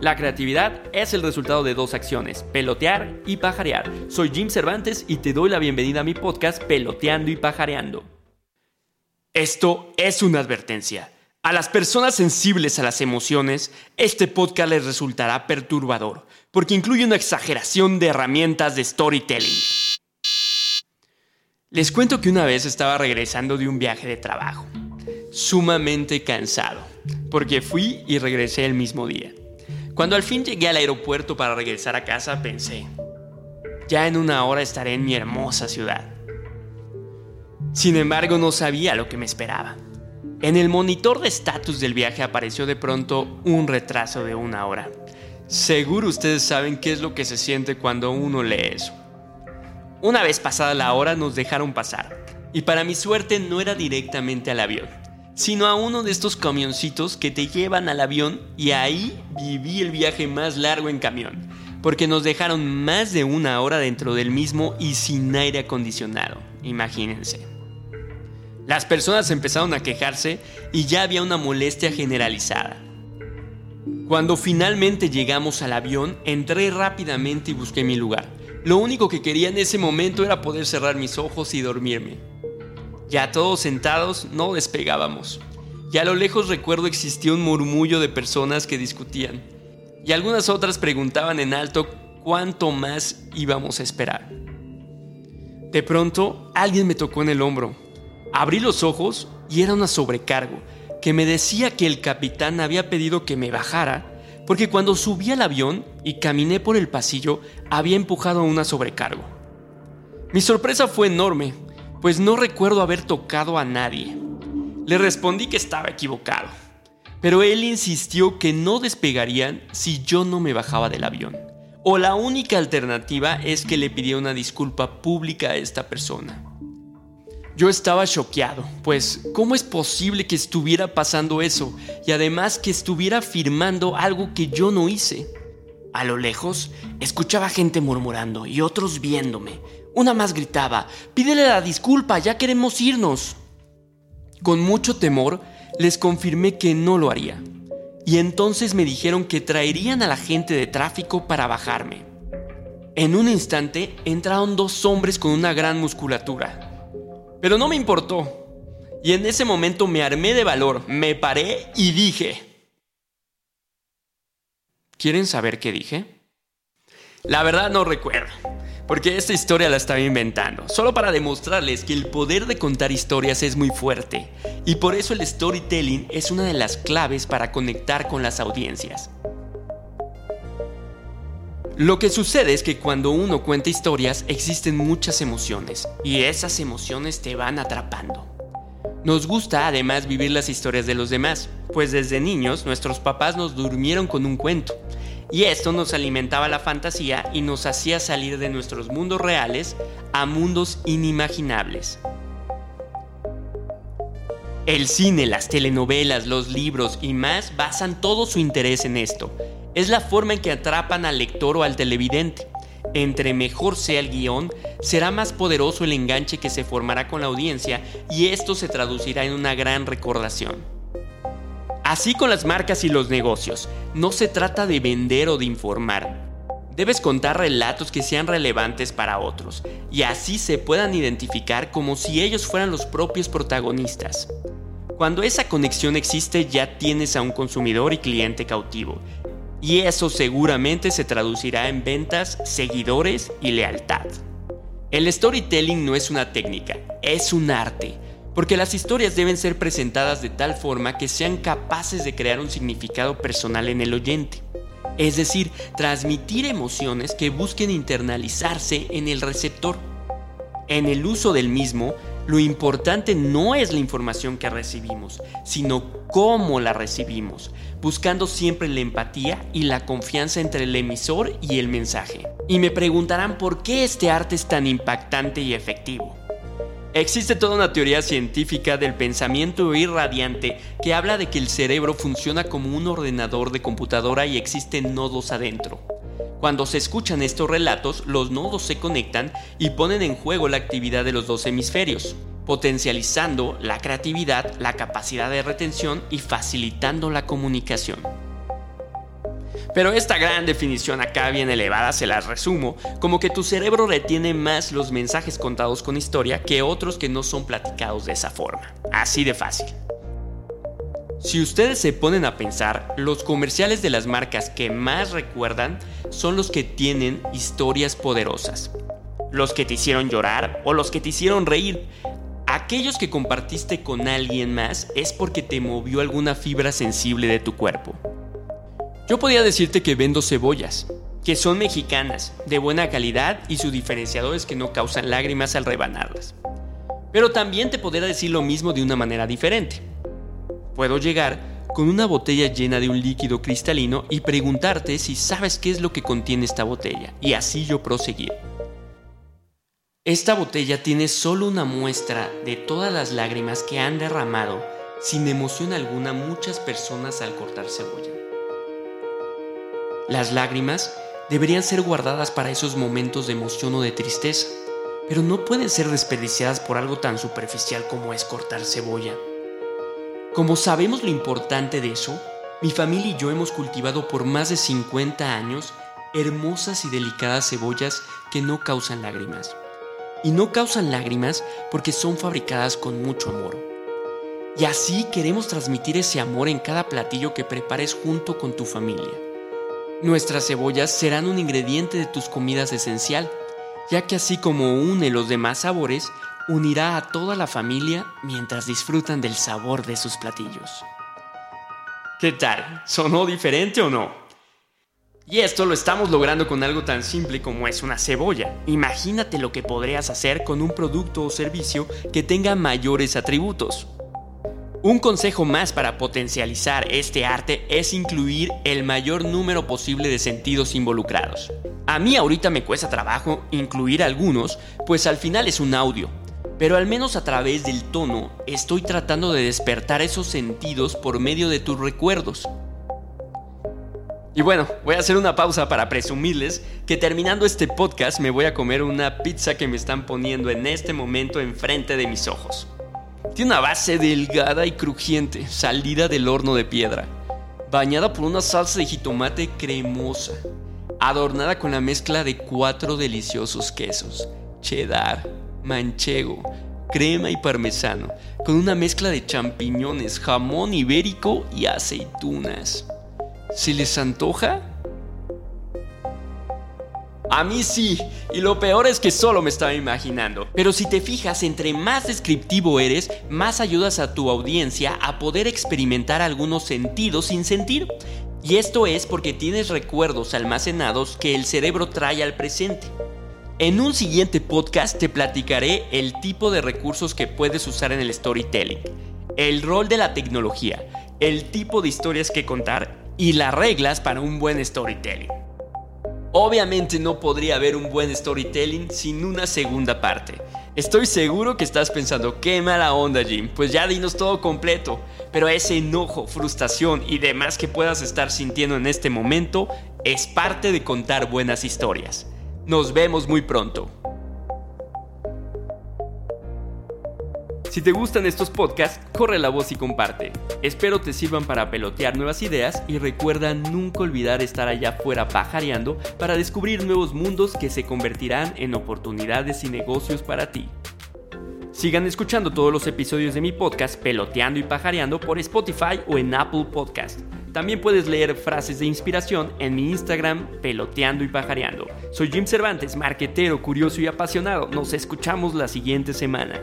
La creatividad es el resultado de dos acciones, pelotear y pajarear. Soy Jim Cervantes y te doy la bienvenida a mi podcast Peloteando y Pajareando. Esto es una advertencia. A las personas sensibles a las emociones, este podcast les resultará perturbador, porque incluye una exageración de herramientas de storytelling. Les cuento que una vez estaba regresando de un viaje de trabajo, sumamente cansado, porque fui y regresé el mismo día. Cuando al fin llegué al aeropuerto para regresar a casa, pensé, ya en una hora estaré en mi hermosa ciudad. Sin embargo, no sabía lo que me esperaba. En el monitor de estatus del viaje apareció de pronto un retraso de una hora. Seguro ustedes saben qué es lo que se siente cuando uno lee eso. Una vez pasada la hora nos dejaron pasar, y para mi suerte no era directamente al avión sino a uno de estos camioncitos que te llevan al avión y ahí viví el viaje más largo en camión, porque nos dejaron más de una hora dentro del mismo y sin aire acondicionado, imagínense. Las personas empezaron a quejarse y ya había una molestia generalizada. Cuando finalmente llegamos al avión, entré rápidamente y busqué mi lugar. Lo único que quería en ese momento era poder cerrar mis ojos y dormirme. Ya todos sentados, no despegábamos. Y a lo lejos recuerdo existía un murmullo de personas que discutían. Y algunas otras preguntaban en alto cuánto más íbamos a esperar. De pronto, alguien me tocó en el hombro. Abrí los ojos y era una sobrecargo que me decía que el capitán había pedido que me bajara porque cuando subí al avión y caminé por el pasillo había empujado a una sobrecargo. Mi sorpresa fue enorme pues no recuerdo haber tocado a nadie. Le respondí que estaba equivocado, pero él insistió que no despegarían si yo no me bajaba del avión. O la única alternativa es que le pidiera una disculpa pública a esta persona. Yo estaba choqueado, pues ¿cómo es posible que estuviera pasando eso y además que estuviera firmando algo que yo no hice? A lo lejos, escuchaba gente murmurando y otros viéndome, una más gritaba, pídele la disculpa, ya queremos irnos. Con mucho temor, les confirmé que no lo haría. Y entonces me dijeron que traerían a la gente de tráfico para bajarme. En un instante entraron dos hombres con una gran musculatura. Pero no me importó. Y en ese momento me armé de valor, me paré y dije... ¿Quieren saber qué dije? La verdad no recuerdo porque esta historia la estaba inventando, solo para demostrarles que el poder de contar historias es muy fuerte, y por eso el storytelling es una de las claves para conectar con las audiencias. Lo que sucede es que cuando uno cuenta historias existen muchas emociones, y esas emociones te van atrapando. Nos gusta además vivir las historias de los demás, pues desde niños nuestros papás nos durmieron con un cuento, y esto nos alimentaba la fantasía y nos hacía salir de nuestros mundos reales a mundos inimaginables. El cine, las telenovelas, los libros y más basan todo su interés en esto. Es la forma en que atrapan al lector o al televidente. Entre mejor sea el guion, será más poderoso el enganche que se formará con la audiencia y esto se traducirá en una gran recordación. Así con las marcas y los negocios, no se trata de vender o de informar. Debes contar relatos que sean relevantes para otros y así se puedan identificar como si ellos fueran los propios protagonistas. Cuando esa conexión existe ya tienes a un consumidor y cliente cautivo y eso seguramente se traducirá en ventas, seguidores y lealtad. El storytelling no es una técnica, es un arte porque las historias deben ser presentadas de tal forma que sean capaces de crear un significado personal en el oyente. Es decir, transmitir emociones que busquen internalizarse en el receptor. En el uso del mismo, lo importante no es la información que recibimos, sino cómo la recibimos, buscando siempre la empatía y la confianza entre el emisor y el mensaje. Y me preguntarán por qué este arte es tan impactante y efectivo. Existe toda una teoría científica del pensamiento irradiante que habla de que el cerebro funciona como un ordenador de computadora y existen nodos adentro. Cuando se escuchan estos relatos, los nodos se conectan y ponen en juego la actividad de los dos hemisferios, potencializando la creatividad, la capacidad de retención y facilitando la comunicación. Pero esta gran definición acá bien elevada se las resumo como que tu cerebro retiene más los mensajes contados con historia que otros que no son platicados de esa forma. Así de fácil. Si ustedes se ponen a pensar, los comerciales de las marcas que más recuerdan son los que tienen historias poderosas. Los que te hicieron llorar o los que te hicieron reír. Aquellos que compartiste con alguien más es porque te movió alguna fibra sensible de tu cuerpo. Yo podía decirte que vendo cebollas, que son mexicanas, de buena calidad y su diferenciador es que no causan lágrimas al rebanarlas. Pero también te podría decir lo mismo de una manera diferente. Puedo llegar con una botella llena de un líquido cristalino y preguntarte si sabes qué es lo que contiene esta botella, y así yo proseguir. Esta botella tiene solo una muestra de todas las lágrimas que han derramado sin emoción alguna muchas personas al cortar cebolla. Las lágrimas deberían ser guardadas para esos momentos de emoción o de tristeza, pero no pueden ser desperdiciadas por algo tan superficial como es cortar cebolla. Como sabemos lo importante de eso, mi familia y yo hemos cultivado por más de 50 años hermosas y delicadas cebollas que no causan lágrimas. Y no causan lágrimas porque son fabricadas con mucho amor. Y así queremos transmitir ese amor en cada platillo que prepares junto con tu familia. Nuestras cebollas serán un ingrediente de tus comidas esencial, ya que así como une los demás sabores, unirá a toda la familia mientras disfrutan del sabor de sus platillos. ¿Qué tal? ¿Sonó diferente o no? Y esto lo estamos logrando con algo tan simple como es una cebolla. Imagínate lo que podrías hacer con un producto o servicio que tenga mayores atributos. Un consejo más para potencializar este arte es incluir el mayor número posible de sentidos involucrados. A mí ahorita me cuesta trabajo incluir algunos, pues al final es un audio, pero al menos a través del tono estoy tratando de despertar esos sentidos por medio de tus recuerdos. Y bueno, voy a hacer una pausa para presumirles que terminando este podcast me voy a comer una pizza que me están poniendo en este momento enfrente de mis ojos. Tiene una base delgada y crujiente, salida del horno de piedra, bañada por una salsa de jitomate cremosa, adornada con la mezcla de cuatro deliciosos quesos, cheddar, manchego, crema y parmesano, con una mezcla de champiñones, jamón ibérico y aceitunas. ¿Se les antoja? A mí sí, y lo peor es que solo me estaba imaginando. Pero si te fijas, entre más descriptivo eres, más ayudas a tu audiencia a poder experimentar algunos sentidos sin sentir. Y esto es porque tienes recuerdos almacenados que el cerebro trae al presente. En un siguiente podcast te platicaré el tipo de recursos que puedes usar en el storytelling, el rol de la tecnología, el tipo de historias que contar y las reglas para un buen storytelling. Obviamente no podría haber un buen storytelling sin una segunda parte. Estoy seguro que estás pensando, qué mala onda Jim, pues ya dinos todo completo, pero ese enojo, frustración y demás que puedas estar sintiendo en este momento es parte de contar buenas historias. Nos vemos muy pronto. Si te gustan estos podcasts, corre la voz y comparte. Espero te sirvan para pelotear nuevas ideas y recuerda nunca olvidar estar allá afuera pajareando para descubrir nuevos mundos que se convertirán en oportunidades y negocios para ti. Sigan escuchando todos los episodios de mi podcast Peloteando y Pajareando por Spotify o en Apple Podcast. También puedes leer frases de inspiración en mi Instagram Peloteando y Pajareando. Soy Jim Cervantes, marquetero, curioso y apasionado. Nos escuchamos la siguiente semana.